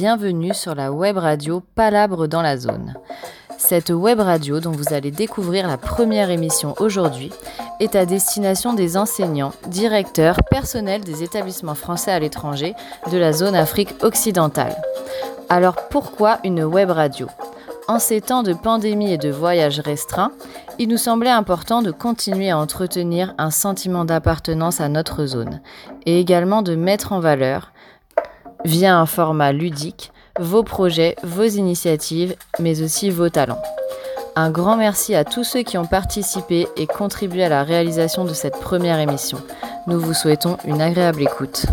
Bienvenue sur la web radio Palabre dans la zone. Cette web radio dont vous allez découvrir la première émission aujourd'hui est à destination des enseignants, directeurs, personnels des établissements français à l'étranger de la zone Afrique occidentale. Alors pourquoi une web radio? En ces temps de pandémie et de voyages restreints, il nous semblait important de continuer à entretenir un sentiment d'appartenance à notre zone et également de mettre en valeur via un format ludique, vos projets, vos initiatives, mais aussi vos talents. Un grand merci à tous ceux qui ont participé et contribué à la réalisation de cette première émission. Nous vous souhaitons une agréable écoute.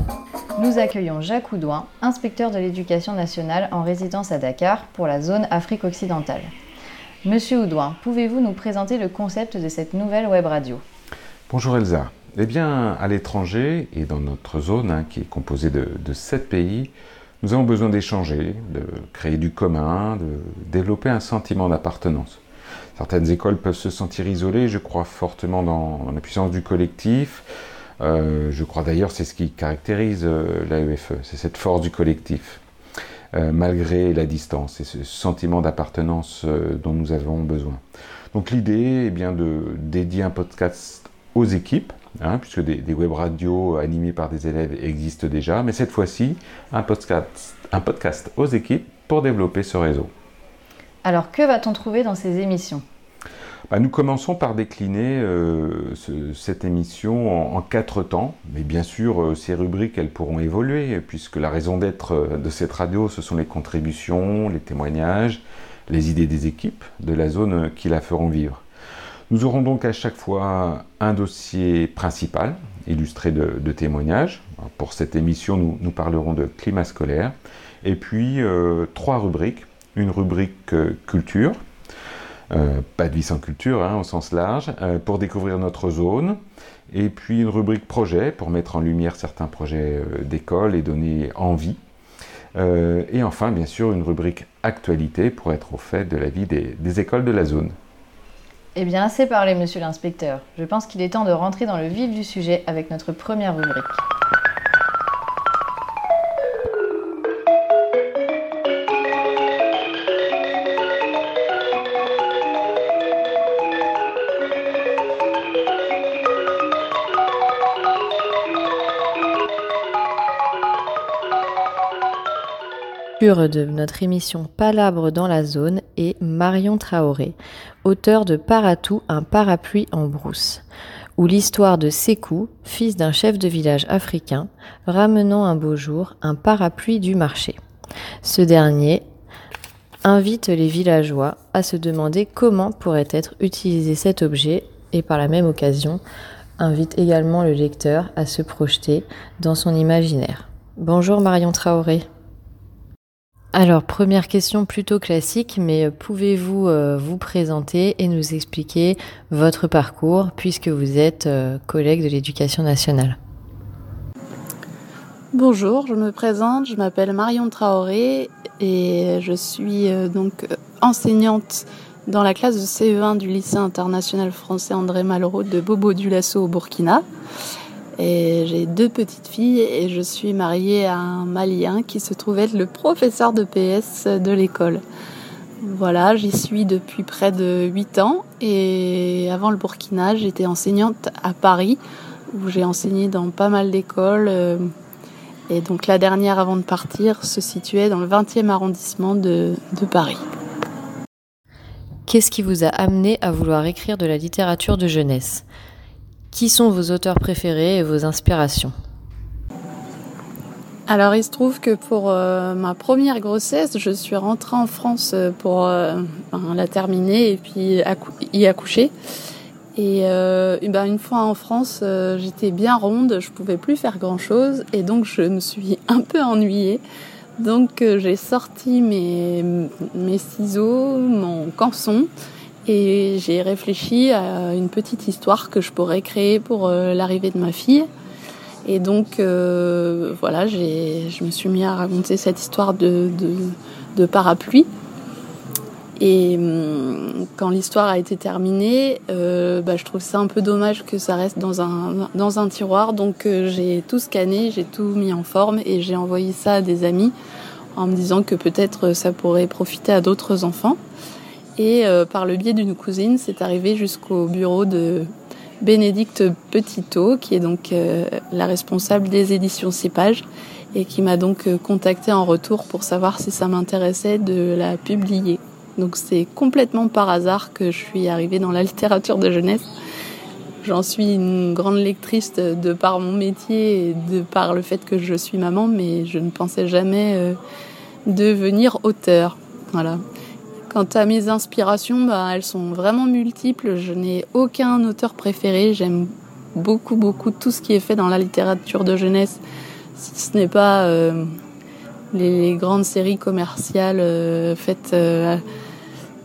Nous accueillons Jacques Oudouin, inspecteur de l'éducation nationale en résidence à Dakar pour la zone Afrique occidentale. Monsieur Oudouin, pouvez-vous nous présenter le concept de cette nouvelle web radio? Bonjour Elsa. Eh bien, à l'étranger et dans notre zone, hein, qui est composée de, 7 pays, nous avons besoin d'échanger, de créer du commun, de développer un sentiment d'appartenance. Certaines écoles peuvent se sentir isolées, je crois fortement dans la puissance du collectif. Euh, je crois d'ailleurs c'est ce qui caractérise euh, l'AEFE, c'est cette force du collectif, euh, malgré la distance et ce sentiment d'appartenance euh, dont nous avons besoin. Donc l'idée est bien de dédier un podcast aux équipes, hein, puisque des, des, web radios animées par des élèves existent déjà, mais cette fois-ci, un podcast, un podcast aux équipes pour développer ce réseau. Alors que va-t-on trouver dans ces émissions? Bah, nous commençons par décliner euh, ce, cette émission en, en, quatre temps, mais bien sûr, euh, ces rubriques, elles pourront évoluer, puisque la raison d'être euh, de cette radio, ce sont les contributions, les témoignages, les idées des équipes de la zone qui la feront vivre. Nous aurons donc à chaque fois un dossier principal, illustré de, témoignages. Pour cette émission, nous, parlerons de climat scolaire. Et puis, euh, trois rubriques. Une rubrique euh, culture, euh, pas de vie sans culture hein, au sens large, pour découvrir notre zone. Et puis une rubrique projet, pour mettre en lumière certains projets d'école et donner envie. et enfin, bien sûr, une rubrique actualité, pour être au fait de la vie des écoles de la zone. Eh bien, assez parlé, monsieur l'inspecteur. Je pense qu'il est temps de rentrer dans le vif du sujet avec notre première rubrique. De notre émission Palabre dans la zone est Marion Traoré, auteur de Paratou, un parapluie en brousse, où l'histoire de Sékou, fils d'un chef de village africain, ramenant un beau jour un parapluie du marché. Ce dernier invite les villageois à se demander comment pourrait être utilisé cet objet et par la même occasion invite également le lecteur à se projeter dans son imaginaire. Bonjour Marion Traoré. Alors, première question plutôt classique, mais pouvez-vous euh, vous présenter et nous expliquer votre parcours puisque vous êtes euh, collègue de l'éducation nationale? Bonjour, je me présente, je m'appelle Marion Traoré et je suis euh, donc enseignante dans la classe de CE1 du lycée international français André Malraux de Bobo Dioulasso au Burkina. J'ai deux petites filles et je suis mariée à un Malien qui se trouve être le professeur de PS de l'école. Voilà, j'y suis depuis près de 8 ans et avant le Burkina, j'étais enseignante à Paris où j'ai enseigné dans pas mal d'écoles. Et donc la dernière avant de partir se situait dans le 20e arrondissement de Paris. Qu'est-ce qui vous a amené à vouloir écrire de la littérature de jeunesse? Qui sont vos auteurs préférés et vos inspirations alors il se trouve que pour euh, ma première grossesse, je suis rentrée en France euh, pour euh, ben, la terminer et puis y accoucher. Et, ben, une fois en France, j'étais bien ronde, je pouvais plus faire grand chose et donc je me suis un peu ennuyée. Donc j'ai sorti mes, mes ciseaux, mon canson et j'ai réfléchi à une petite histoire que je pourrais créer pour euh, l'arrivée de ma fille. Et donc, euh, voilà, je me suis mis à raconter cette histoire de, de, de parapluie. Et hum, quand l'histoire a été terminée, euh, bah, je trouve ça un peu dommage que ça reste dans un, dans un tiroir. Donc, euh, j'ai tout scanné, j'ai tout mis en forme et j'ai envoyé ça à des amis en me disant que peut-être ça pourrait profiter à d'autres enfants. Et par le biais d'une cousine, c'est arrivé jusqu'au bureau de Bénédicte Petitot, qui est donc la responsable des éditions Cépage, et qui m'a donc contacté en retour pour savoir si ça m'intéressait de la publier. Donc c'est complètement par hasard que je suis arrivée dans la littérature de jeunesse. J'en suis une grande lectrice de, par mon métier et de par le fait que je suis maman, mais je ne pensais jamais euh, devenir auteur. Voilà. Quant à mes inspirations, bah, elles sont vraiment multiples. Je n'ai aucun auteur préféré. J'aime beaucoup, beaucoup tout ce qui est fait dans la littérature de jeunesse. Si ce n'est pas euh, les grandes séries commerciales euh, faites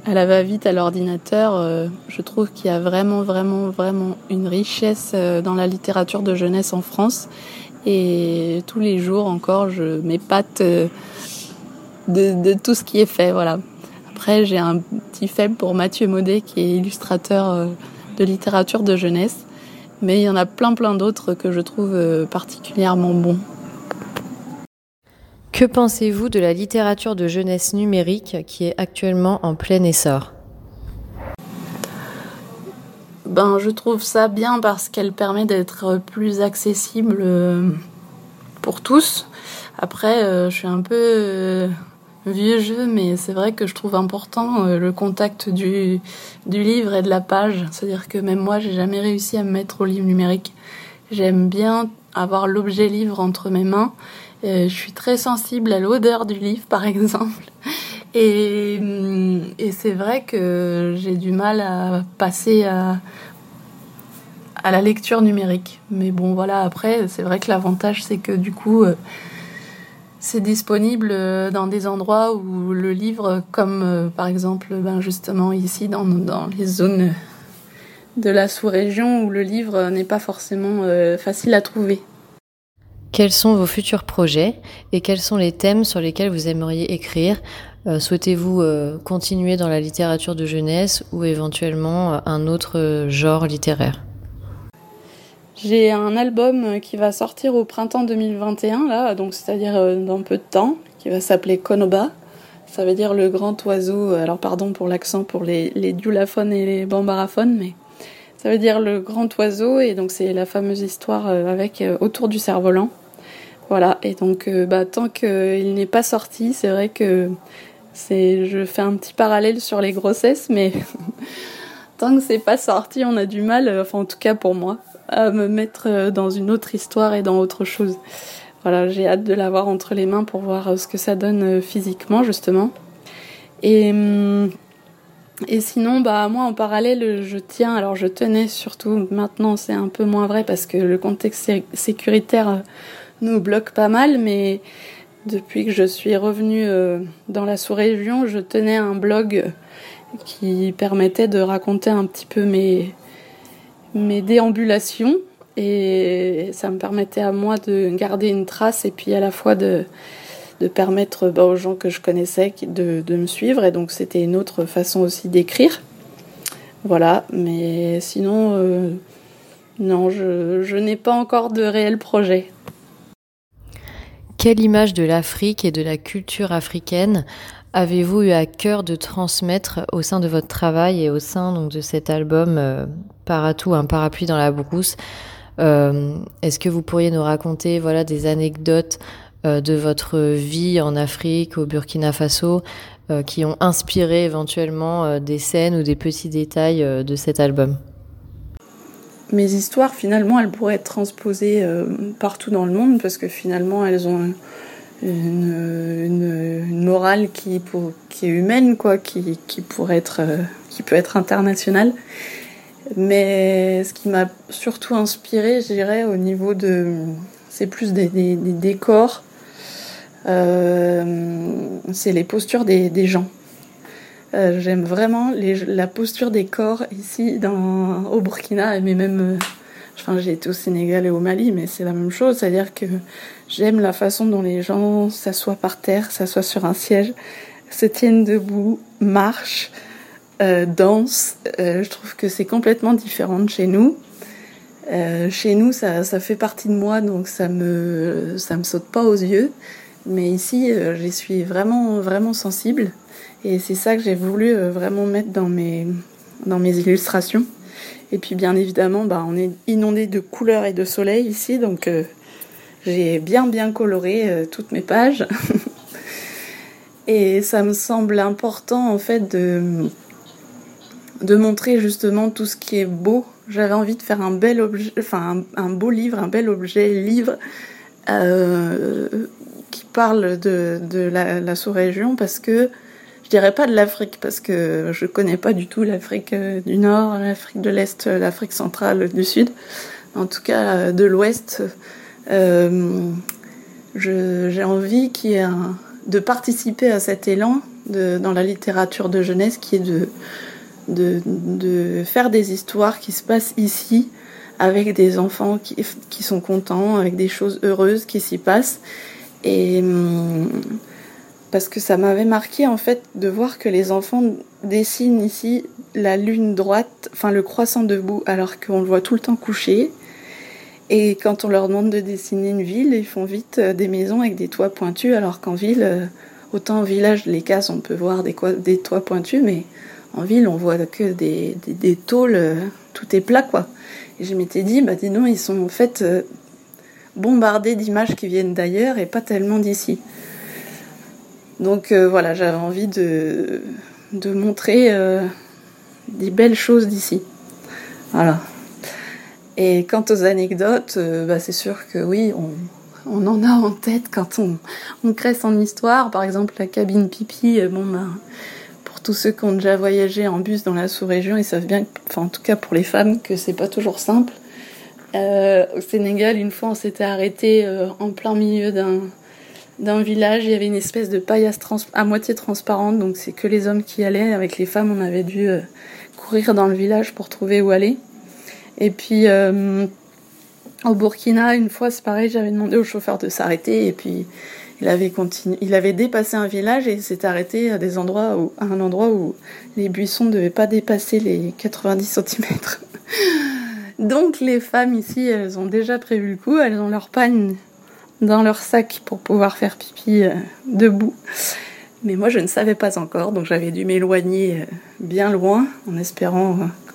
à la va-vite à l'ordinateur, euh, je trouve qu'il y a vraiment, vraiment, vraiment une richesse euh, dans la littérature de jeunesse en France. Et tous les jours encore, je m'épate euh, de, tout ce qui est fait. Voilà. Après, j'ai un petit faible pour Mathieu Maudet, qui est illustrateur de littérature de jeunesse. Mais il y en a plein, plein d'autres que je trouve particulièrement bons. Que pensez-vous de la littérature de jeunesse numérique qui est actuellement en plein essor? Ben, je trouve ça bien parce qu'elle permet d'être plus accessible euh, pour tous. Après, euh, je suis un peu euh, vieux jeu, mais c'est vrai que je trouve important le contact du, livre et de la page. C'est-à-dire que même moi, j'ai jamais réussi à me mettre au livre numérique. J'aime bien avoir l'objet livre entre mes mains euh, je suis très sensible à l'odeur du livre, par exemple. Et, hum, et c'est vrai que j'ai du mal à passer à, à la lecture numérique. Mais bon, voilà, après, c'est vrai que l'avantage, c'est que du coup, euh, c'est disponible dans des endroits où le livre, comme euh, par exemple, ben justement ici, dans, les zones de la sous-région, où le livre n'est pas forcément facile à trouver. Quels sont vos futurs projets et quels sont les thèmes sur lesquels vous aimeriez écrire? Euh, Souhaitez-vous euh, continuer dans la littérature de jeunesse ou éventuellement euh, un autre genre littéraire? J'ai un album qui va sortir au printemps 2021, là, donc c'est-à-dire dans peu de temps, qui va s'appeler Konoba. Ça veut dire le grand oiseau. Alors pardon pour l'accent pour les, les diulaphones et les bambaraphones, mais ça veut dire le grand oiseau et donc c'est la fameuse histoire avec autour du cerf-volant. Voilà, et donc euh, bah, tant qu'il n'est pas sorti, c'est vrai que c'est, je fais un petit parallèle sur les grossesses, mais tant que c'est pas sorti, on a du mal, euh, enfin en tout cas pour moi, à me mettre euh, dans une autre histoire et dans autre chose. Voilà, j'ai hâte de l'avoir entre les mains pour voir ce que ça donne physiquement justement. Et hum, et sinon, bah moi en parallèle, je tiens, alors je tenais surtout, maintenant c'est un peu moins vrai parce que le contexte sécuritaire nous bloque pas mal, mais depuis que je suis revenue euh, dans la sous-région, je tenais un blog qui permettait de raconter un petit peu mes, mes déambulations et ça me permettait à moi de garder une trace et puis à la fois de, permettre bah, aux gens que je connaissais de, de me suivre et donc c'était une autre façon aussi d'écrire. Voilà, mais sinon, euh, non, je, je n'ai pas encore de réel projet. Quelle image de l'Afrique et de la culture africaine avez-vous eu à cœur de transmettre au sein de votre travail et au sein donc, de cet album euh, un parapluie dans la brousse euh, Est-ce que vous pourriez nous raconter voilà, des anecdotes euh, de votre vie en Afrique, au Burkina Faso, qui ont inspiré éventuellement des scènes ou des petits détails de cet album? Mes histoires, finalement, elles pourraient être transposées euh, partout dans le monde parce que finalement, elles ont une, morale qui, est humaine, quoi, qui, pourrait être, euh, qui peut être internationale. Mais ce qui m'a surtout inspiré, je dirais, au niveau de, c'est plus des, décors, euh, c'est les postures des, gens. Euh, j'aime vraiment la posture des corps ici au Burkina, mais même, enfin j'ai été au Sénégal et au Mali, mais c'est la même chose, c'est-à-dire que j'aime la façon dont les gens s'assoient par terre, s'assoient sur un siège, se tiennent debout, marchent, euh, dansent. Euh, je trouve que c'est complètement différent de chez nous. chez nous, ça, ça fait partie de moi, donc ça me, ça me saute pas aux yeux. Mais ici, j'y suis vraiment, vraiment sensible. Et c'est ça que j'ai voulu vraiment mettre dans mes, dans mes illustrations. Et puis bien évidemment, bah, on est inondé de couleurs et de soleil ici, donc j'ai bien bien coloré toutes mes pages. et ça me semble important en fait de, de montrer justement tout ce qui est beau j'avais envie de faire un bel objet, enfin un, beau livre, un bel objet livre euh, qui parle de, la, sous-région parce que je dirais pas de l'Afrique parce que je connais pas du tout l'Afrique euh, du Nord, l'Afrique de l'Est, l'Afrique centrale, du Sud. En tout cas, euh, de l'Ouest, j'ai envie de participer à cet élan dans la littérature de jeunesse qui est de faire des histoires qui se passent ici avec des enfants qui, sont contents, avec des choses heureuses qui s'y passent. Et hum, parce que ça m'avait marqué en fait de voir que les enfants dessinent ici la lune droite, enfin le croissant debout, alors qu'on le voit tout le temps couché. Et quand on leur demande de dessiner une ville, ils font vite euh, des maisons avec des toits pointus, alors qu'en ville, euh, autant en village, les cases, on peut voir des, toits pointus, mais en ville, on voit que des, tôles, euh, tout est plat, quoi. Et je m'étais dit, bah dis donc, ils sont en fait bombardés d'images qui viennent d'ailleurs et pas tellement d'ici. Donc voilà, j'avais envie de montrer des belles choses d'ici. Voilà. Et quant aux anecdotes, bah, c'est sûr que oui, on, en a en tête quand on, crée son histoire. Par exemple, la cabine pipi, bon, bah, tous ceux qui ont déjà voyagé en bus dans la sous-région, ils savent bien, en tout cas pour les femmes, que c'est pas toujours simple. Euh, au Sénégal, une fois, on s'était arrêté euh, en plein milieu d'un d'un village. Il y avait une espèce de paillasse à moitié transparente, donc c'est que les hommes qui allaient. Avec les femmes, on avait dû euh, courir dans le village pour trouver où aller. Et puis au Burkina, une fois, c'est pareil, j'avais demandé au chauffeur de s'arrêter et puis il avait, continué, il avait dépassé un village et s'est arrêté à, des endroits où, à un endroit où les buissons ne devaient pas dépasser les 90 cm. Donc les femmes ici, elles ont déjà prévu le coup, elles ont leur panne dans leur sac pour pouvoir faire pipi euh, debout. Mais moi je ne savais pas encore, donc j'avais dû m'éloigner euh, bien loin en espérant euh,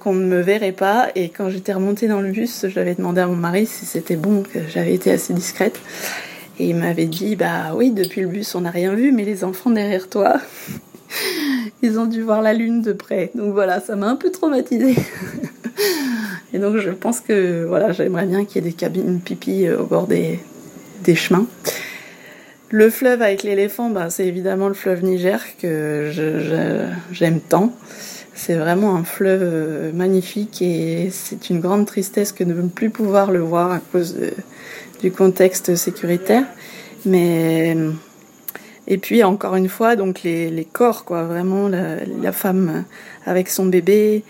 qu'on ne me verrait pas. Et quand j'étais remontée dans le bus, j'avais demandé à mon mari si c'était bon, que j'avais été assez discrète. Et il m'avait dit, bah oui, depuis le bus, on n'a rien vu, mais les enfants derrière toi, ils ont dû voir la lune de près. Donc voilà, ça m'a un peu traumatisée. Et donc je pense que voilà, j'aimerais bien qu'il y ait des cabines pipi euh, au bord des, des chemins. Le fleuve avec l'éléphant, bah, c'est évidemment le fleuve Niger que j'aime tant. C'est vraiment un fleuve euh, magnifique et c'est une grande tristesse que de ne plus pouvoir le voir à cause de, du contexte sécuritaire. Mais et puis encore une fois, donc les, les corps, quoi, vraiment la, femme avec son bébé,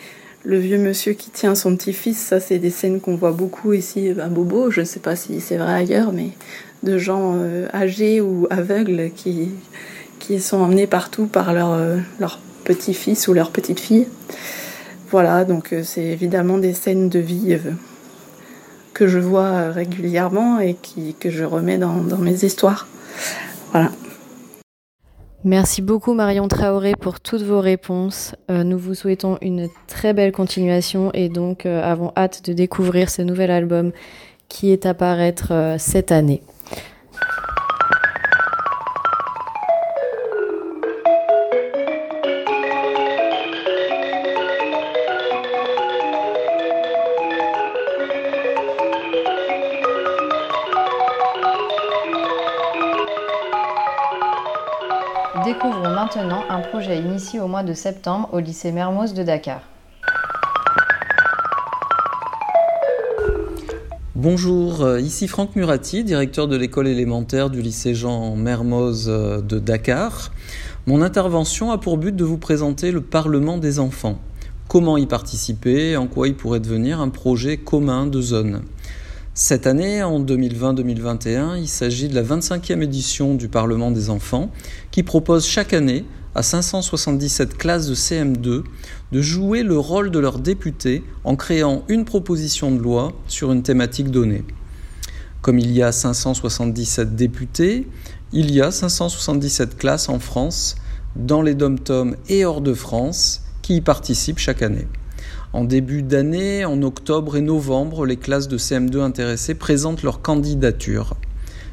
le vieux monsieur qui tient son petit-fils, ça c'est des scènes qu'on voit beaucoup ici à Bobo, je ne sais pas si c'est vrai ailleurs, mais de gens euh, âgés ou aveugles qui, qui sont emmenés partout par leur, euh, leur petit-fils ou leur petite-fille. Voilà, donc euh, c'est évidemment des scènes de vie que je vois régulièrement et que je remets dans, mes histoires. Voilà. Merci beaucoup Marion Traoré pour toutes vos réponses. Euh, nous vous souhaitons une très belle continuation et donc euh, avons hâte de découvrir ce nouvel album qui est à paraître euh, cette année. Un projet initié au mois de septembre au lycée Mermoz de Dakar. Bonjour, euh, ici Franck Murati, directeur de l'école élémentaire du lycée Jean Mermoz euh, de Dakar. Mon intervention a pour but de vous présenter le Parlement des enfants. Comment y participer, en quoi il pourrait devenir un projet commun de zone. Cette année, en 2020-2021, il s'agit de la 25e édition du Parlement des enfants qui propose chaque année à 577 classes de CM2 de jouer le rôle de leurs députés en créant une proposition de loi sur une thématique donnée. Comme il y a 577 députés, il y a 577 classes en France, dans les dom-toms et hors de France, qui y participent chaque année. En début d'année, en octobre et novembre, les classes de CM2 intéressées présentent leur candidature.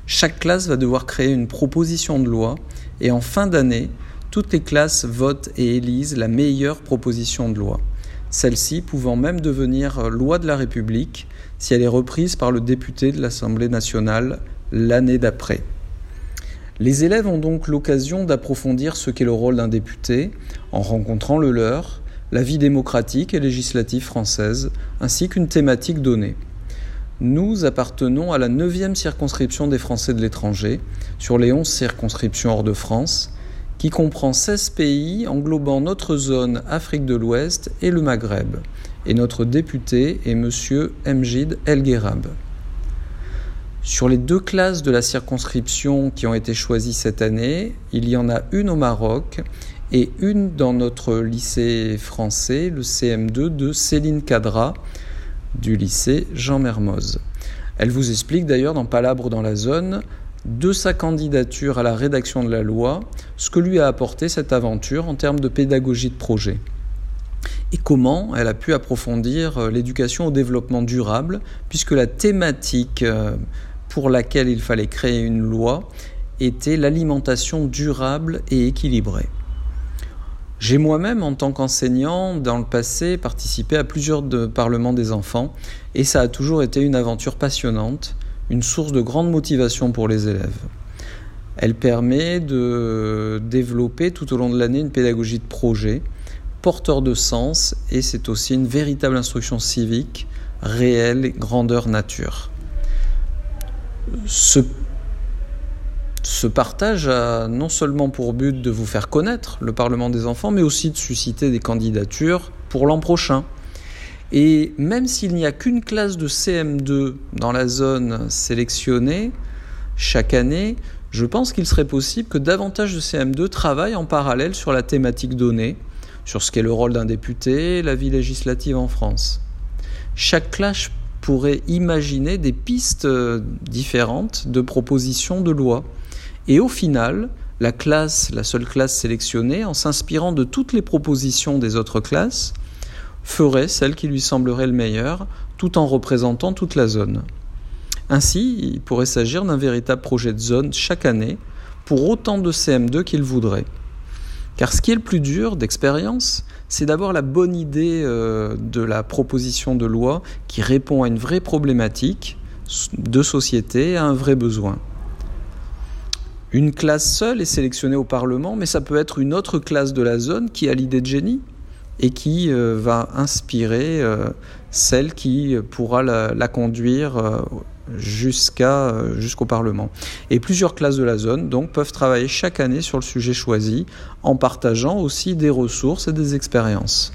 Chaque classe va devoir créer une proposition de loi et en fin d'année, toutes les classes votent et élisent la meilleure proposition de loi. Celle-ci pouvant même devenir loi de la République si elle est reprise par le député de l'Assemblée nationale l'année d'après. Les élèves ont donc l'occasion d'approfondir ce qu'est le rôle d'un député en rencontrant le leur, la vie démocratique et législative française, ainsi qu'une thématique donnée. Nous appartenons à la 9e circonscription des Français de l'étranger, sur les 11 circonscriptions hors de France, qui comprend 16 pays englobant notre zone Afrique de l'Ouest et le Maghreb. Et notre député est M. Mjid El Gherab. Sur les deux classes de la circonscription qui ont été choisies cette année, il y en a une au Maroc et une dans notre lycée français, le CM2 de Céline Cadra du lycée Jean Mermoz. Elle vous explique d'ailleurs dans Palabre dans la zone de sa candidature à la rédaction de la loi ce que lui a apporté cette aventure en termes de pédagogie de projet et comment elle a pu approfondir euh, l'éducation au développement durable, puisque la thématique euh, pour laquelle il fallait créer une loi était l'alimentation durable et équilibrée. J'ai moi-même, en tant qu'enseignant, dans le passé, participé à plusieurs de parlements des enfants, et ça a toujours été une aventure passionnante, une source de grande motivation pour les élèves. Elle permet de développer tout au long de l'année une pédagogie de projet, porteur de sens, et c'est aussi une véritable instruction civique, réelle, grandeur nature ce, partage a non seulement pour but de vous faire connaître le Parlement des enfants, mais aussi de susciter des candidatures pour l'an prochain. Et même s'il n'y a qu'une classe de CM2 dans la zone sélectionnée chaque année, je pense qu'il serait possible que davantage de CM2 travaillent en parallèle sur la thématique donnée, sur ce qu'est le rôle d'un député, la vie législative en France. Chaque classe pourrait imaginer des pistes euh, différentes de propositions de loi. Et au final, la classe, la seule classe sélectionnée, en s'inspirant de toutes les propositions des autres classes, ferait celle qui lui semblerait le meilleur, tout en représentant toute la zone. Ainsi, il pourrait s'agir d'un véritable projet de zone chaque année, pour autant de CM2 qu'il voudrait. Car ce qui est le plus dur d'expérience, c'est d'abord la bonne idée euh, de la proposition de loi qui répond à une vraie problématique de société, à un vrai besoin. Une classe seule est sélectionnée au Parlement, mais ça peut être une autre classe de la zone qui a l'idée de génie et qui euh, va inspirer euh, celle qui pourra la, conduire euh, jusqu'au Parlement. Et plusieurs classes de la zone donc peuvent travailler chaque année sur le sujet choisi en partageant aussi des ressources et des expériences.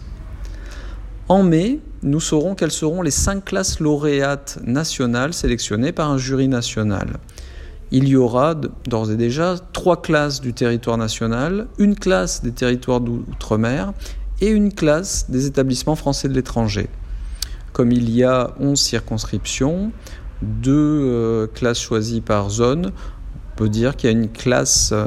En mai, nous saurons quelles seront les cinq classes lauréates nationales sélectionnées par un jury national. Il y aura d'ores et déjà trois classes du territoire national, une classe des territoires d'outre-mer et une classe des établissements français de l'étranger. Comme il y a 11 circonscriptions, deux euh, classes choisies par zone, on peut dire qu'il y a une classe, euh,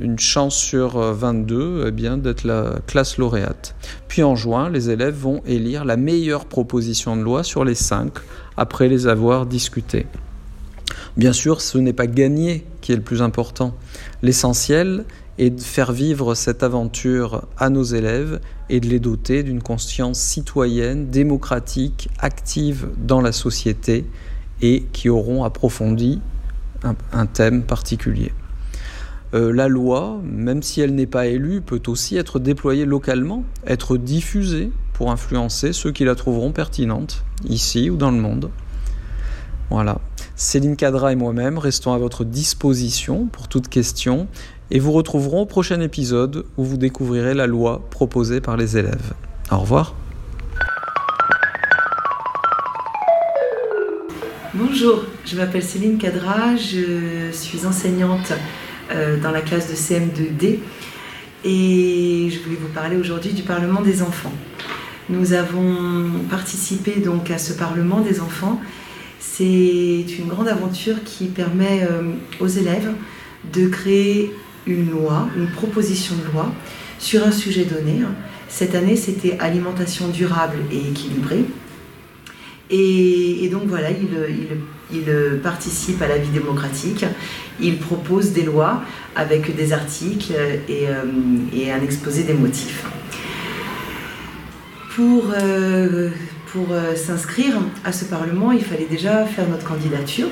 une chance sur 22 eh bien, d'être la classe lauréate. Puis en juin, les élèves vont élire la meilleure proposition de loi sur les cinq après les avoir discutées. Bien sûr, ce n'est pas gagner qui est le plus important. L'essentiel est de faire vivre cette aventure à nos élèves et de les doter d'une conscience citoyenne, démocratique, active dans la société et qui auront approfondi un, thème particulier. Euh, la loi, même si elle n'est pas élue, peut aussi être déployée localement, être diffusée pour influencer ceux qui la trouveront pertinente, ici ou dans le monde. Voilà. Céline Cadra et moi-même restons à votre disposition pour toute question et vous retrouverons au prochain épisode où vous découvrirez la loi proposée par les élèves. Au revoir. Bonjour, je m'appelle Céline Cadra, je suis enseignante euh, dans la classe de CM2D et je voulais vous parler aujourd'hui du Parlement des enfants. Nous avons participé donc à ce Parlement des enfants. C'est une grande aventure qui permet aux élèves de créer une loi, une proposition de loi sur un sujet donné. Cette année, c'était alimentation durable et équilibrée. Et, donc voilà, il, participe à la vie démocratique, il propose des lois avec des articles et, euh, un exposé des motifs. Pour, euh, euh, s'inscrire à ce Parlement, il fallait déjà faire notre candidature.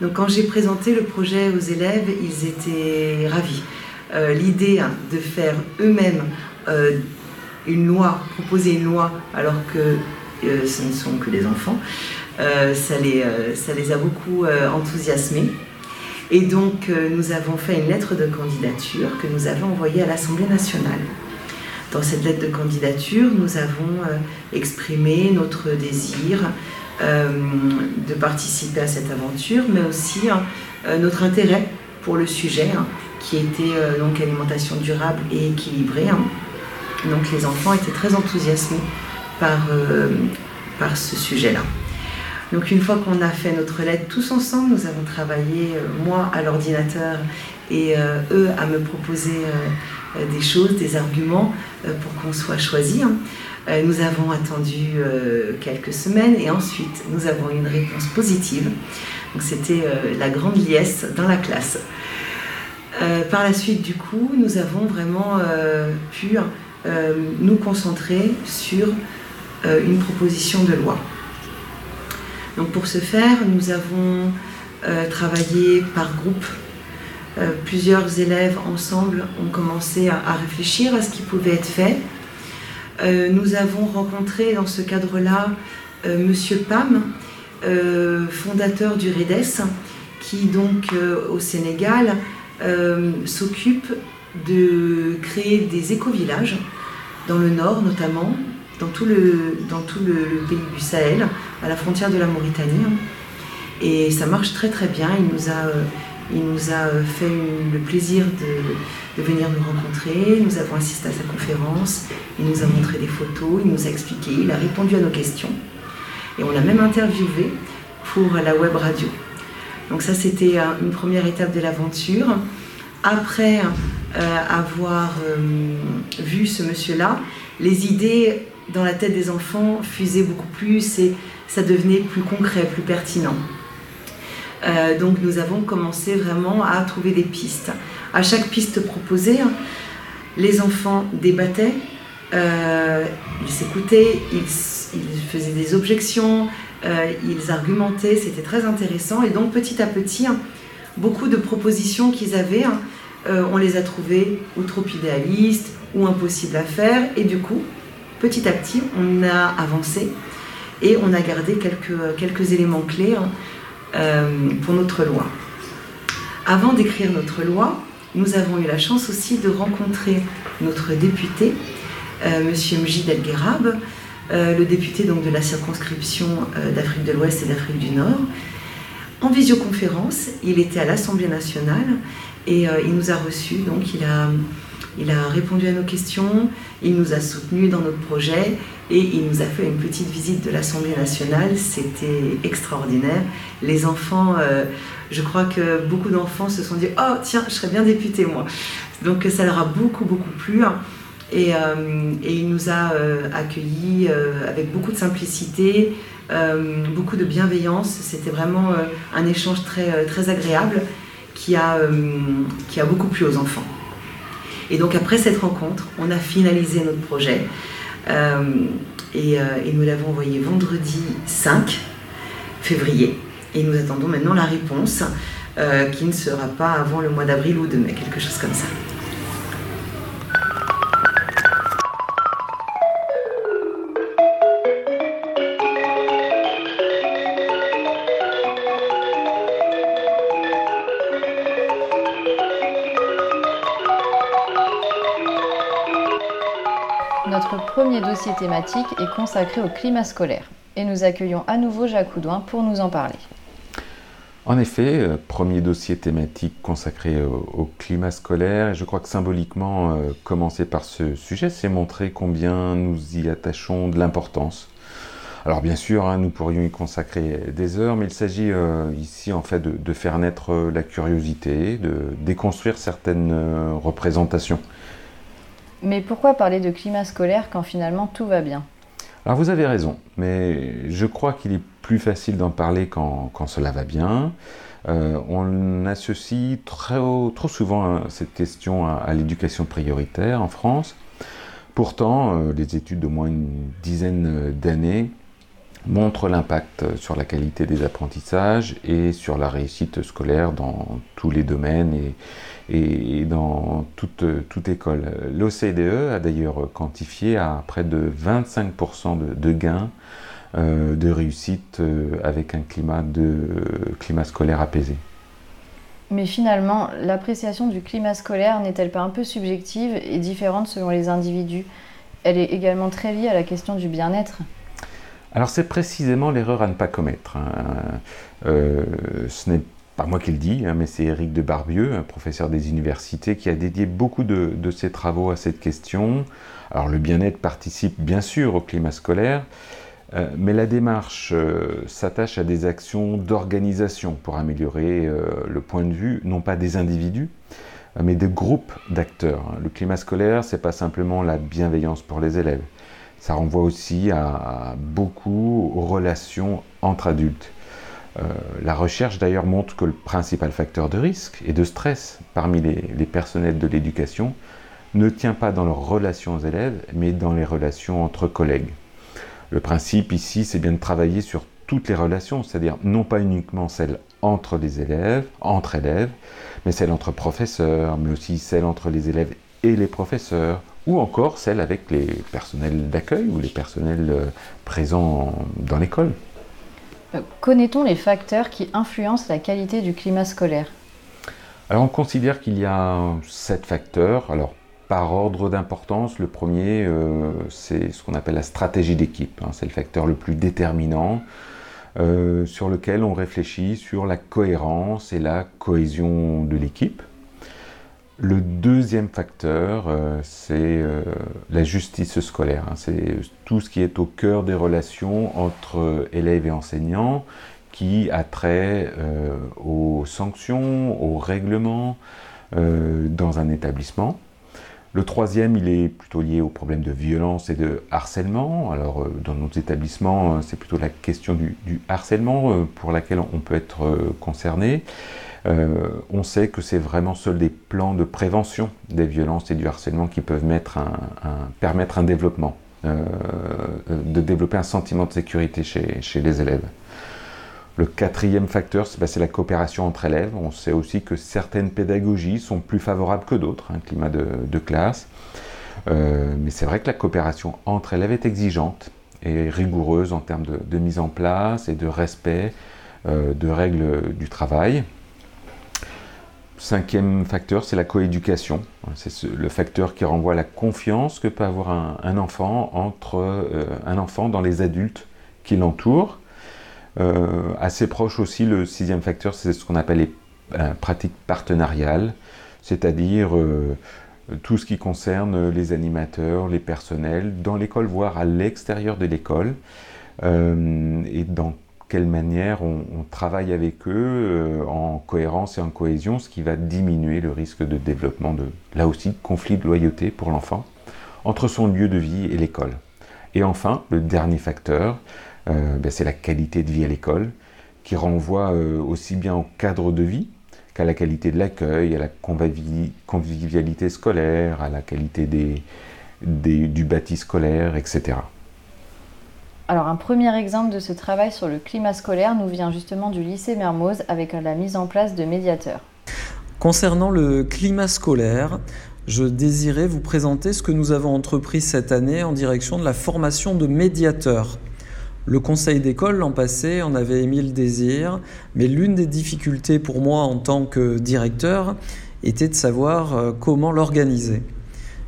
Donc quand j'ai présenté le projet aux élèves, ils étaient ravis. L'idée hein, de faire eux-mêmes une loi, proposer une loi alors que euh, ce ne sont que des enfants, euh, ça, les, euh, ça les a beaucoup enthousiasmés. Et donc nous avons fait une lettre de candidature que nous avons envoyée à l'Assemblée nationale. Dans cette lettre de candidature, nous avons exprimé notre désir de participer à cette aventure, mais aussi notre intérêt pour le sujet, hein, qui était donc alimentation durable et équilibrée. Hein. Donc les enfants étaient très enthousiasmés par, euh, par ce sujet-là. Donc une fois qu'on a fait notre lettre tous ensemble, nous avons travaillé, euh, moi à l'ordinateur et euh, eux à me proposer des choses, des arguments pour qu'on soit choisi. Hein. Nous avons attendu quelques semaines et ensuite nous avons eu une réponse positive. C'était la grande liesse dans la classe. par la suite, du coup, nous avons vraiment pu nous concentrer sur euh, une proposition de loi. Donc pour ce faire, nous avons euh, travaillé par groupe. Euh, plusieurs élèves ensemble ont commencé à, réfléchir à ce qui pouvait être fait. Nous avons rencontré dans ce cadre-là Monsieur Pam, fondateur du REDES, qui donc au Sénégal s'occupe de créer des éco-villages, dans le nord notamment, dans tout, le, dans tout le, pays du Sahel, à la frontière de la Mauritanie. Et ça marche très très bien. Il nous a, euh, il nous a euh, fait le plaisir de, venir nous rencontrer. Nous avons assisté à sa conférence. Il nous a montré des photos, il nous a expliqué, il a répondu à nos questions. Et on l'a même interviewé pour la web radio. Donc ça, c'était euh, une première étape de l'aventure. Après avoir vu ce monsieur-là, les idées dans la tête des enfants fusait beaucoup plus et ça devenait plus concret, plus pertinent. Euh, donc nous avons commencé vraiment à trouver des pistes. À chaque piste proposée, les enfants débattaient, euh, ils s'écoutaient, ils, faisaient des objections, euh, ils argumentaient, c'était très intéressant. Et donc petit à petit, beaucoup de propositions qu'ils avaient, on les a trouvées ou trop idéalistes ou impossibles à faire. Et du coup, petit à petit, on a avancé et on a gardé quelques, quelques éléments clés hein, euh, pour notre loi. Avant d'écrire notre loi, nous avons eu la chance aussi de rencontrer notre député, euh, Monsieur Mjid El Gherab, euh, le député donc, de la circonscription d'Afrique de l'Ouest et d'Afrique du Nord. En visioconférence, il était à l'Assemblée nationale et il nous a reçus, donc il a il a répondu à nos questions, il nous a soutenus dans notre projet et il nous a fait une petite visite de l'Assemblée nationale. C'était extraordinaire. Les enfants, euh, je crois que beaucoup d'enfants se sont dit Oh, tiens, je serais bien député, moi. Donc ça leur a beaucoup, beaucoup plu. Et, euh, il nous a euh, accueillis avec beaucoup de simplicité, beaucoup de bienveillance. C'était vraiment un échange très, très agréable qui a, qui a beaucoup plu aux enfants. Et donc après cette rencontre, on a finalisé notre projet euh, et, euh, et, nous l'avons envoyé vendredi 5 février. Et nous attendons maintenant la réponse euh, qui ne sera pas avant le mois d'avril ou de mai, quelque chose comme ça. Premier dossier thématique est consacré au climat scolaire et nous accueillons à nouveau Jacques Houdouin pour nous en parler. En effet, euh, premier dossier thématique consacré au, climat scolaire, et je crois que symboliquement, euh, commencer par ce sujet, c'est montrer combien nous y attachons de l'importance. Alors bien sûr, hein, nous pourrions y consacrer des heures, mais il s'agit euh, ici en fait de, faire naître euh, la curiosité, de déconstruire certaines euh, représentations. Mais pourquoi parler de climat scolaire quand finalement tout va bien? Alors vous avez raison, mais je crois qu'il est plus facile d'en parler quand, cela va bien. on associe trop, souvent hein, cette question à l'éducation prioritaire en France. Pourtant, les études d'au moins une dizaine d'années montre l'impact sur la qualité des apprentissages et sur la réussite scolaire dans tous les domaines et, dans toute, toute école. L'OCDE a d'ailleurs quantifié à près de 25% de, gains euh, de réussite euh, avec un climat, de, climat scolaire apaisé. Mais finalement, l'appréciation du climat scolaire n'est-elle pas un peu subjective et différente selon les individus? Elle est également très liée à la question du bien-être. Alors c'est précisément l'erreur à ne pas commettre. Hein. Euh, ce n'est pas moi qui le dis, hein, mais c'est Éric de Barbieux, un professeur des universités, qui a dédié beaucoup de, ses travaux à cette question. Alors le bien-être participe bien sûr au climat scolaire, euh, mais la démarche euh, s'attache à des actions d'organisation pour améliorer le point de vue, non pas des individus, mais des groupes d'acteurs. Le climat scolaire, c'est pas simplement la bienveillance pour les élèves ça renvoie aussi à, beaucoup aux relations entre adultes. Euh, la recherche d'ailleurs montre que le principal facteur de risque et de stress parmi les, personnels de l'éducation ne tient pas dans leurs relations aux élèves, mais dans les relations entre collègues. Le principe ici, c'est bien de travailler sur toutes les relations, c'est-à-dire non pas uniquement celles entre les élèves, entre élèves, mais celles entre professeurs, mais aussi celles entre les élèves et les professeurs, ou encore celle avec les personnels d'accueil ou les personnels euh, présents dans l'école. Euh, connaît-on les facteurs qui influencent la qualité du climat scolaire? Alors on considère qu'il y a sept facteurs. Alors par ordre d'importance, le premier, euh, c'est ce qu'on appelle la stratégie d'équipe. Hein. C'est le facteur le plus déterminant sur lequel on réfléchit sur la cohérence et la cohésion de l'équipe. Le deuxième facteur, euh, c'est euh, la justice scolaire. Hein. C'est tout ce qui est au cœur des relations entre élèves et enseignants, qui a trait euh, aux sanctions, aux règlements dans un établissement. Le troisième, il est plutôt lié au problème de violence et de harcèlement. Alors, dans nos établissements, c'est plutôt la question du, du harcèlement pour laquelle on peut être concerné. Euh, on sait que c'est vraiment seuls des plans de prévention des violences et du harcèlement qui peuvent permettre un développement, euh, de développer un sentiment de sécurité chez, les élèves. Le quatrième facteur, bah, c'est la coopération entre élèves. On sait aussi que certaines pédagogies sont plus favorables que d'autres, un climat de, classe. Euh, mais c'est vrai que la coopération entre élèves est exigeante et rigoureuse en termes de, mise en place et de respect de règles du travail. Cinquième facteur, c'est la coéducation. C'est le facteur qui renvoie la confiance que peut avoir un, enfant entre euh, un enfant dans les adultes qui l'entourent. Euh, assez proche aussi, le sixième facteur, c'est ce qu'on appelle les euh, pratiques partenariales, c'est-à-dire tout ce qui concerne les animateurs, les personnels, dans l'école, voire à l'extérieur de l'école, et dans quelle manière on, travaille avec eux euh, en cohérence et en cohésion, ce qui va diminuer le risque de développement de, là aussi, conflit de loyauté pour l'enfant entre son lieu de vie et l'école. Et enfin, le dernier facteur, euh, ben, c'est la qualité de vie à l'école, qui renvoie euh, aussi bien au cadre de vie qu'à la qualité de l'accueil, à la convivialité scolaire, à la qualité du bâti scolaire, etc. Alors un premier exemple de ce travail sur le climat scolaire nous vient justement du lycée Mermoz avec la mise en place de médiateurs. Concernant le climat scolaire, je désirais vous présenter ce que nous avons entrepris cette année en direction de la formation de médiateurs. Le conseil d'école l'an passé en avait émis le désir, mais l'une des difficultés pour moi en tant que directeur était de savoir euh, comment l'organiser.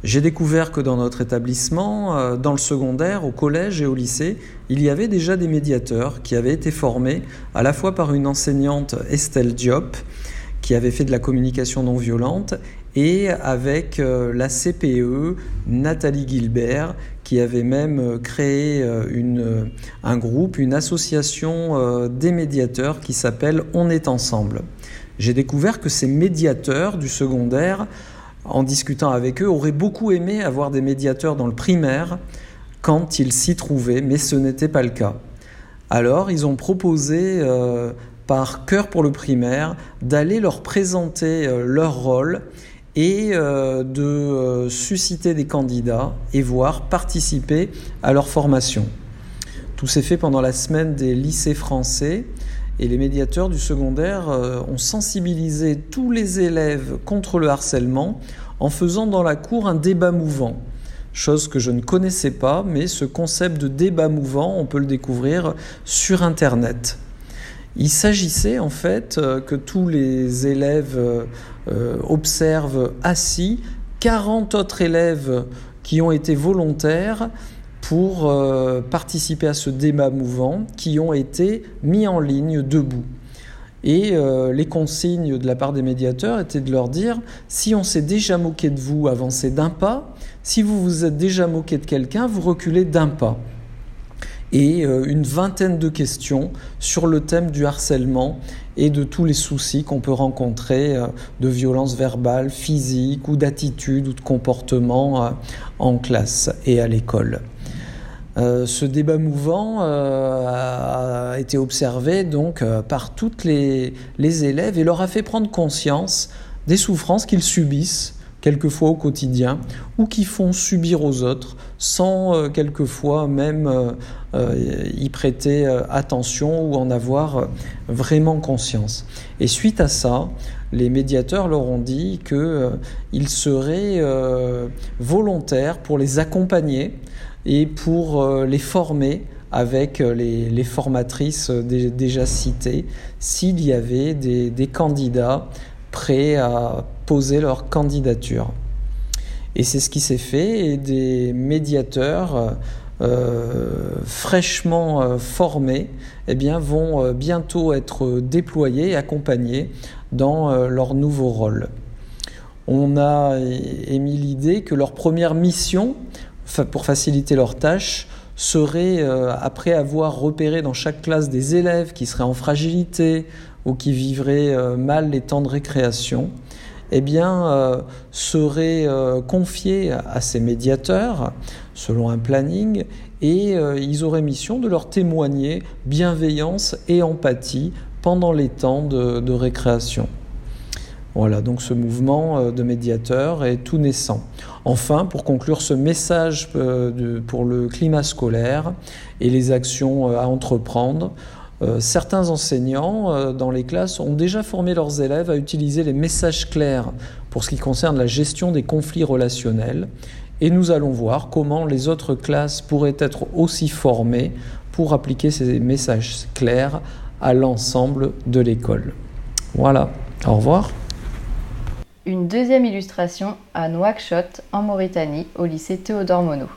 J'ai découvert que dans notre établissement, euh, dans le secondaire, au collège et au lycée, il y avait déjà des médiateurs qui avaient été formés à la fois par une enseignante Estelle Diop, qui avait fait de la communication non violente, et avec euh, la CPE Nathalie Gilbert, qui avait même créé une, un groupe, une association des médiateurs qui s'appelle On est ensemble. J'ai découvert que ces médiateurs du secondaire, en discutant avec eux, auraient beaucoup aimé avoir des médiateurs dans le primaire quand ils s'y trouvaient, mais ce n'était pas le cas. Alors, ils ont proposé par Cœur pour le primaire, d'aller leur présenter euh, leur rôle et euh, de euh, susciter des candidats et voir participer à leur formation. Tout s'est fait pendant la semaine des lycées français et les médiateurs du secondaire ont sensibilisé tous les élèves contre le harcèlement en faisant dans la cour un débat mouvant. Chose que je ne connaissais pas, mais ce concept de débat mouvant, on peut le découvrir sur Internet. Il s'agissait en fait euh, que tous les élèves euh, euh, observent assis 40 autres élèves qui ont été volontaires pour participer à ce débat mouvant, qui ont été mis en ligne debout. Et les consignes de la part des médiateurs étaient de leur dire, si on s'est déjà moqué de vous, avancez d'un pas, si vous vous êtes déjà moqué de quelqu'un, vous reculez d'un pas et euh, une vingtaine de questions sur le thème du harcèlement et de tous les soucis qu'on peut rencontrer euh, de violence verbale, physique ou d'attitude ou de comportement euh, en classe et à l'école. Ce débat mouvant a été observé donc par toutes les, les élèves et leur a fait prendre conscience des souffrances qu'ils subissent quelquefois au quotidien, ou qui font subir aux autres sans euh, quelquefois même euh, euh, y prêter attention ou en avoir vraiment conscience. Et suite à ça, les médiateurs leur ont dit qu'ils seraient volontaires pour les accompagner et pour les former avec les, formatrices déjà citées s'il y avait des candidats prêts à poser leur candidature. Et c'est ce qui s'est fait et des médiateurs euh, fraîchement euh, formés eh bien, vont euh, bientôt être déployés et accompagnés dans leur nouveau rôle. On a émis l'idée que leur première mission, pour faciliter leur tâche, serait, après avoir repéré dans chaque classe des élèves qui seraient en fragilité ou qui vivraient mal les temps de récréation, eh bien, euh, seraient euh, confiés à ces médiateurs selon un planning et euh, ils auraient mission de leur témoigner bienveillance et empathie pendant les temps de, récréation. Voilà, donc ce mouvement de médiateurs est tout naissant. Enfin, pour conclure ce message pour le climat scolaire et les actions à entreprendre, euh, certains enseignants euh, dans les classes ont déjà formé leurs élèves à utiliser les messages clairs pour ce qui concerne la gestion des conflits relationnels. Et nous allons voir comment les autres classes pourraient être aussi formées pour appliquer ces messages clairs à l'ensemble de l'école. Voilà, au revoir. Une deuxième illustration à Nouakchott, en Mauritanie, au lycée Théodore Monod.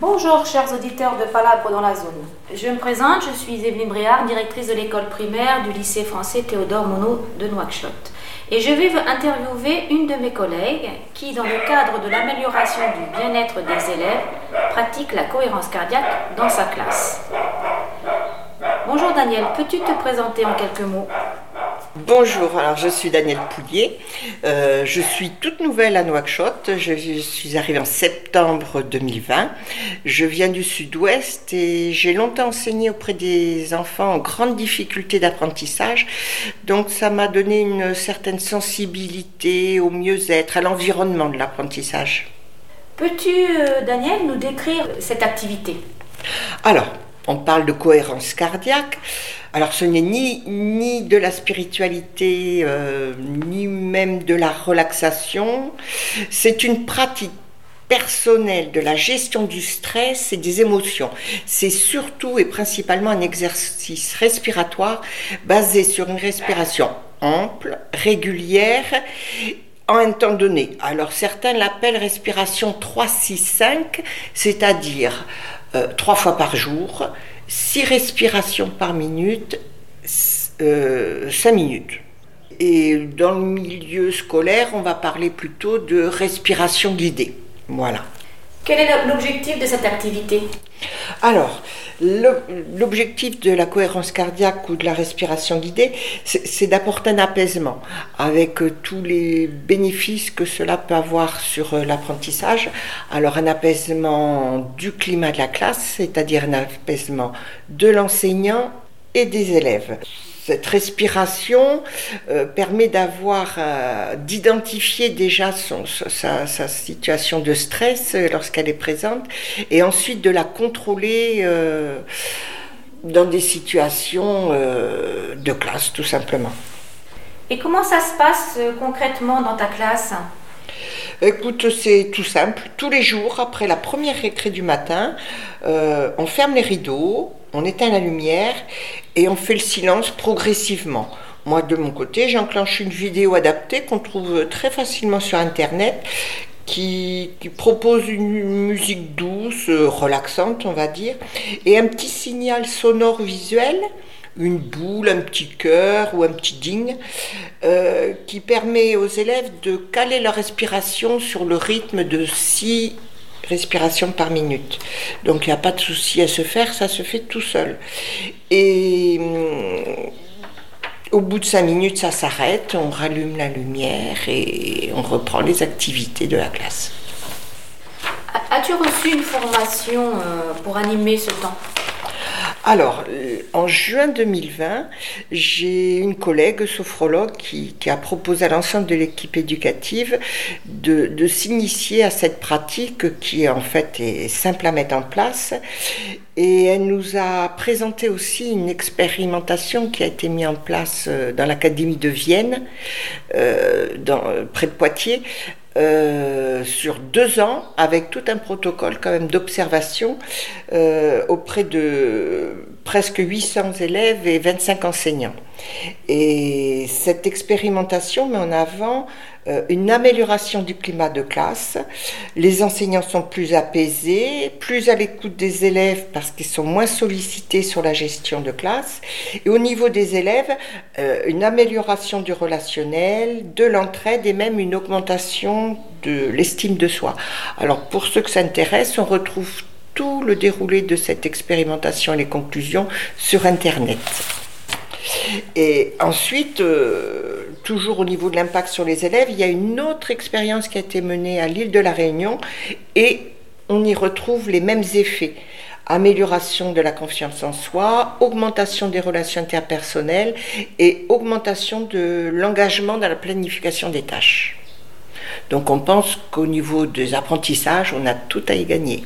Bonjour chers auditeurs de Palabre dans la zone. Je me présente, je suis Evelyne Briard, directrice de l'école primaire du lycée français Théodore Monod de Nouakchott. Et je vais interviewer une de mes collègues qui, dans le cadre de l'amélioration du bien-être des élèves, pratique la cohérence cardiaque dans sa classe. Bonjour Daniel, peux-tu te présenter en quelques mots? Bonjour, alors je suis Danielle Poulier, euh, je suis toute nouvelle à Nouakchott, je, suis arrivée en septembre 2020, je viens du sud-ouest et j'ai longtemps enseigné auprès des enfants en grande difficulté d'apprentissage, donc ça m'a donné une certaine sensibilité au mieux-être, à l'environnement de l'apprentissage. Peux-tu, euh, Daniel, nous décrire cette activité? Alors, on parle de cohérence cardiaque. Alors ce n'est ni, ni de la spiritualité, euh, ni même de la relaxation. C'est une pratique personnelle de la gestion du stress et des émotions. C'est surtout et principalement un exercice respiratoire basé sur une respiration ample, régulière en un temps donné. Alors certains l'appellent respiration 3-6-5, c'est-à-dire euh, trois fois par jour, six respirations par minute, euh, cinq minutes. Et dans le milieu scolaire, on va parler plutôt de respiration guidée. Voilà. Quel est l'objectif de cette activité? Alors, l'objectif de la cohérence cardiaque ou de la respiration guidée, c'est d'apporter un apaisement avec euh, tous les bénéfices que cela peut avoir sur euh, l'apprentissage. Alors, un apaisement du climat de la classe, c'est-à-dire un apaisement de l'enseignant et des élèves cette respiration euh, permet d'avoir, euh, d'identifier déjà son, sa, situation de stress euh, lorsqu'elle est présente, et ensuite de la contrôler dans des situations de classe, tout simplement. Et comment ça se passe concrètement dans ta classe? Écoute, c'est tout simple. Tous les jours, après la première récré du matin, on ferme les rideaux, on éteint la lumière et on fait le silence progressivement. Moi, de mon côté, j'enclenche une vidéo adaptée qu'on trouve très facilement sur Internet qui, propose une musique douce, relaxante, on va dire, et un petit signal sonore visuel, une boule, un petit cœur ou un petit ding, euh, qui permet aux élèves de caler leur respiration sur le rythme de 6 respiration par minute. Donc il n'y a pas de souci à se faire, ça se fait tout seul. Et hum, au bout de cinq minutes, ça s'arrête, on rallume la lumière et on reprend les activités de la classe. As-tu reçu une formation euh, pour animer ce temps? Alors, euh, en juin 2020, j'ai une collègue sophrologue qui, a proposé à l'ensemble de l'équipe éducative de, s'initier à cette pratique qui en fait est simple à mettre en place. Et elle nous a présenté aussi une expérimentation qui a été mise en place euh, dans l'Académie de Vienne, euh, près de Poitiers, euh, sur deux ans avec tout un protocole quand même d'observation euh, auprès de presque 800 élèves et 25 enseignants. Et cette expérimentation met en avant une amélioration du climat de classe. Les enseignants sont plus apaisés, plus à l'écoute des élèves parce qu'ils sont moins sollicités sur la gestion de classe. Et au niveau des élèves, euh, une amélioration du relationnel, de l'entraide et même une augmentation de l'estime de soi. Alors pour ceux que ça intéresse, on retrouve tout le déroulé de cette expérimentation et les conclusions sur Internet. Et ensuite, euh, toujours au niveau de l'impact sur les élèves, il y a une autre expérience qui a été menée à l'île de la Réunion et on y retrouve les mêmes effets. Amélioration de la confiance en soi, augmentation des relations interpersonnelles et augmentation de l'engagement dans la planification des tâches. Donc on pense qu'au niveau des apprentissages, on a tout à y gagner.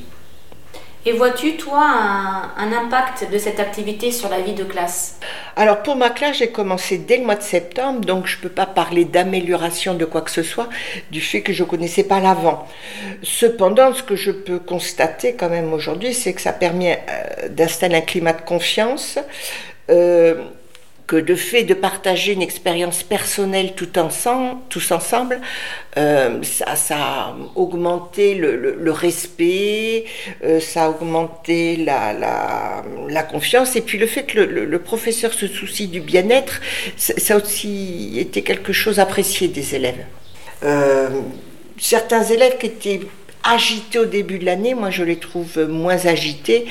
Et vois-tu, toi, un, impact de cette activité sur la vie de classe? Alors, pour ma classe, j'ai commencé dès le mois de septembre, donc je ne peux pas parler d'amélioration de quoi que ce soit, du fait que je ne connaissais pas l'avant. Cependant, ce que je peux constater quand même aujourd'hui, c'est que ça permet euh, d'installer un climat de confiance. Euh, que de fait de partager une expérience personnelle tout ensemble, tous ensemble, euh, ça, ça, a augmenté le, respect, euh, ça a augmenté la, confiance, et puis le fait que le, professeur se soucie du bien-être, ça aussi été quelque chose apprécié des élèves. Euh, certains élèves qui étaient agités au début de l'année, moi je les trouve moins agités.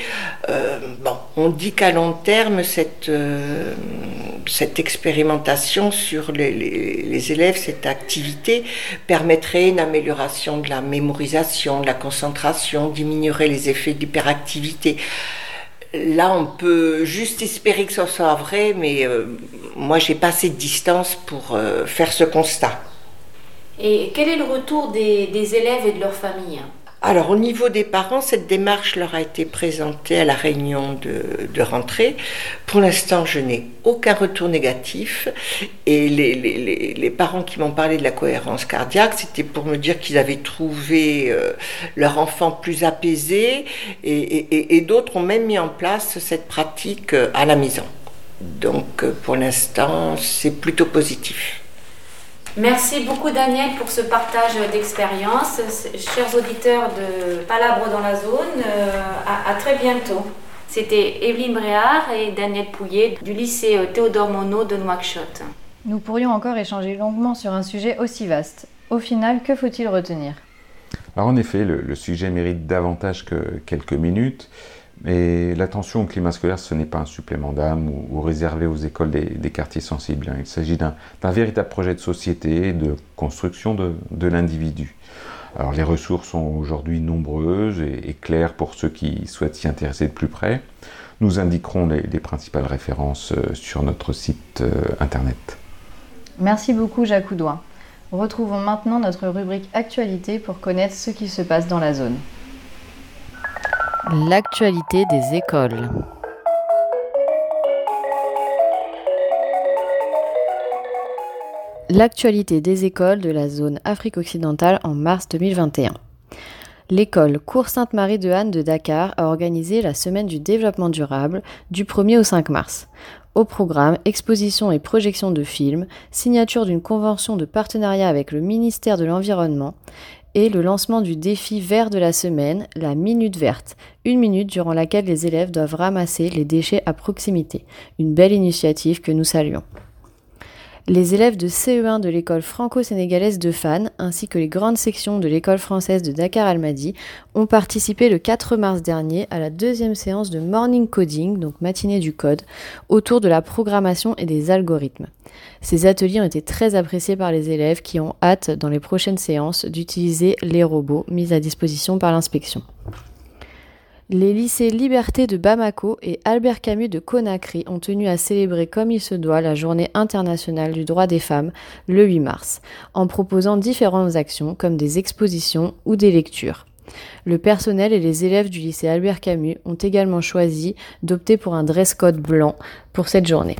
Euh, bon, on dit qu'à long terme, cette, euh, cette expérimentation sur les, élèves, cette activité, permettrait une amélioration de la mémorisation, de la concentration, diminuerait les effets d'hyperactivité. Là, on peut juste espérer que ce soit vrai, mais euh, moi, j'ai pas assez de distance pour faire ce constat. Et quel est le retour des, élèves et de leurs familles alors au niveau des parents, cette démarche leur a été présentée à la réunion de, rentrée. Pour l'instant, je n'ai aucun retour négatif. Et les, parents qui m'ont parlé de la cohérence cardiaque, c'était pour me dire qu'ils avaient trouvé euh, leur enfant plus apaisé. Et, et d'autres ont même mis en place cette pratique euh, à la maison. Donc euh, pour l'instant, c'est plutôt positif. Merci beaucoup Daniel pour ce partage d'expérience. Chers auditeurs de Palabre dans la zone, euh, à, très bientôt. C'était Evelyne Bréard et Daniel Pouillet du lycée Théodore Monod de Nouakchott. Nous pourrions encore échanger longuement sur un sujet aussi vaste. Au final, que faut-il retenir? Alors en effet, le, sujet mérite davantage que quelques minutes, mais l'attention au climat scolaire, ce n'est pas un supplément d'âme ou, réservé aux écoles des, quartiers sensibles. Hein. Il s'agit d'un véritable projet de société, de construction de, l'individu. Alors les ressources sont aujourd'hui nombreuses et, claires pour ceux qui souhaitent s'y intéresser de plus près. Nous indiquerons les, principales références euh, sur notre site euh, internet. Merci beaucoup Jacques Oudouin. Retrouvons maintenant notre rubrique Actualité pour connaître ce qui se passe dans la zone. L'actualité des écoles. L'actualité des écoles de la zone Afrique occidentale en mars 2021. L'école Cours Sainte-Marie de Anne de Dakar a organisé la semaine du développement durable du 1er au 5 mars. Au programme, exposition et projection de films, signature d'une convention de partenariat avec le ministère de l'Environnement et le lancement du défi vert de la semaine, la Minute Verte, une minute durant laquelle les élèves doivent ramasser les déchets à proximité. Une belle initiative que nous saluons. Les élèves de CE1 de l'école franco-sénégalaise de Fan, ainsi que les grandes sections de l'école française de Dakar-Almadi, ont participé le 4 mars dernier à la deuxième séance de Morning Coding, donc matinée du code, autour de la programmation et des algorithmes. Ces ateliers ont été très appréciés par les élèves qui ont hâte, dans les prochaines séances, d'utiliser les robots mis à disposition par l'inspection. Les lycées Liberté de Bamako et Albert Camus de Conakry ont tenu à célébrer comme il se doit la journée internationale du droit des femmes le 8 mars, en proposant différentes actions comme des expositions ou des lectures. Le personnel et les élèves du lycée Albert Camus ont également choisi d'opter pour un dress code blanc pour cette journée.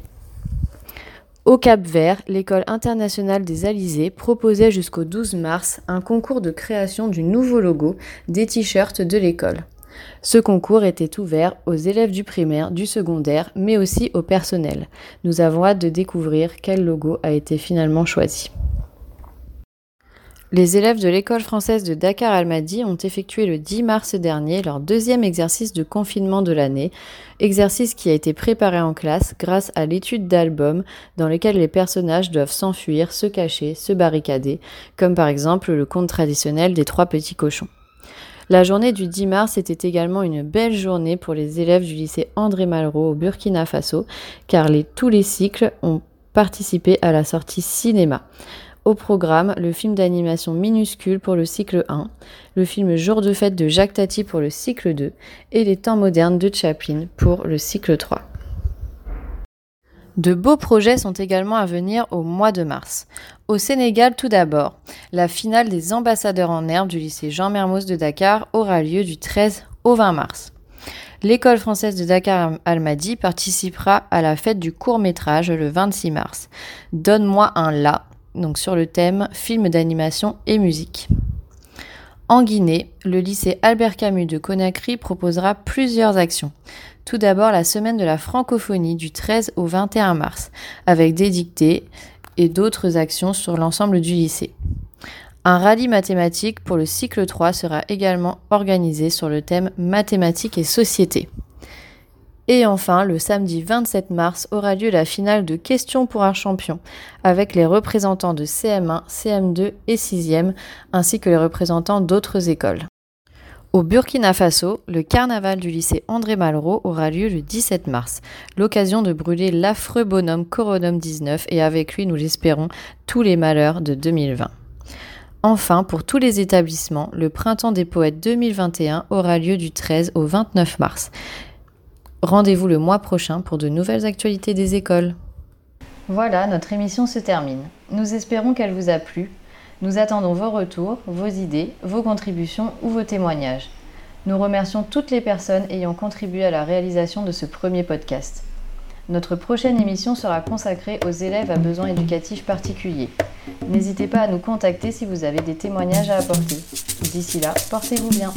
Au Cap Vert, l'école internationale des Alizés proposait jusqu'au 12 mars un concours de création du nouveau logo des t-shirts de l'école. Ce concours était ouvert aux élèves du primaire, du secondaire, mais aussi au personnel. Nous avons hâte de découvrir quel logo a été finalement choisi. Les élèves de l'école française de Dakar Almadi ont effectué le 10 mars dernier leur deuxième exercice de confinement de l'année, exercice qui a été préparé en classe grâce à l'étude d'albums dans lesquels les personnages doivent s'enfuir, se cacher, se barricader, comme par exemple le conte traditionnel des trois petits cochons. La journée du 10 mars était également une belle journée pour les élèves du lycée André Malraux au Burkina Faso, car tous les cycles ont participé à la sortie cinéma. Au programme, le film d'animation Minuscule pour le cycle 1, le film Jour de fête de Jacques Tati pour le cycle 2 et les temps modernes de Chaplin pour le cycle 3. De beaux projets sont également à venir au mois de mars. Au Sénégal, tout d'abord, la finale des ambassadeurs en herbe du lycée Jean Mermoz de Dakar aura lieu du 13 au 20 mars. L'école française de Dakar Almadi participera à la fête du court métrage le 26 mars. Donne-moi un la, donc sur le thème film d'animation et musique. En Guinée, le lycée Albert Camus de Conakry proposera plusieurs actions. Tout d'abord la semaine de la francophonie du 13 au 21 mars, avec des dictées et d'autres actions sur l'ensemble du lycée. Un rallye mathématique pour le cycle 3 sera également organisé sur le thème mathématiques et société. Et enfin, le samedi 27 mars aura lieu la finale de Questions pour un champion, avec les représentants de CM1, CM2 et 6e, ainsi que les représentants d'autres écoles. Au Burkina Faso, le carnaval du lycée André Malraux aura lieu le 17 mars, l'occasion de brûler l'affreux bonhomme Coronum 19 et avec lui, nous l'espérons, tous les malheurs de 2020. Enfin, pour tous les établissements, le Printemps des Poètes 2021 aura lieu du 13 au 29 mars. Rendez-vous le mois prochain pour de nouvelles actualités des écoles. Voilà, notre émission se termine. Nous espérons qu'elle vous a plu nous attendons vos retours, vos idées, vos contributions ou vos témoignages. Nous remercions toutes les personnes ayant contribué à la réalisation de ce premier podcast. Notre prochaine émission sera consacrée aux élèves à besoins éducatifs particuliers. N'hésitez pas à nous contacter si vous avez des témoignages à apporter. D'ici là, portez-vous bien.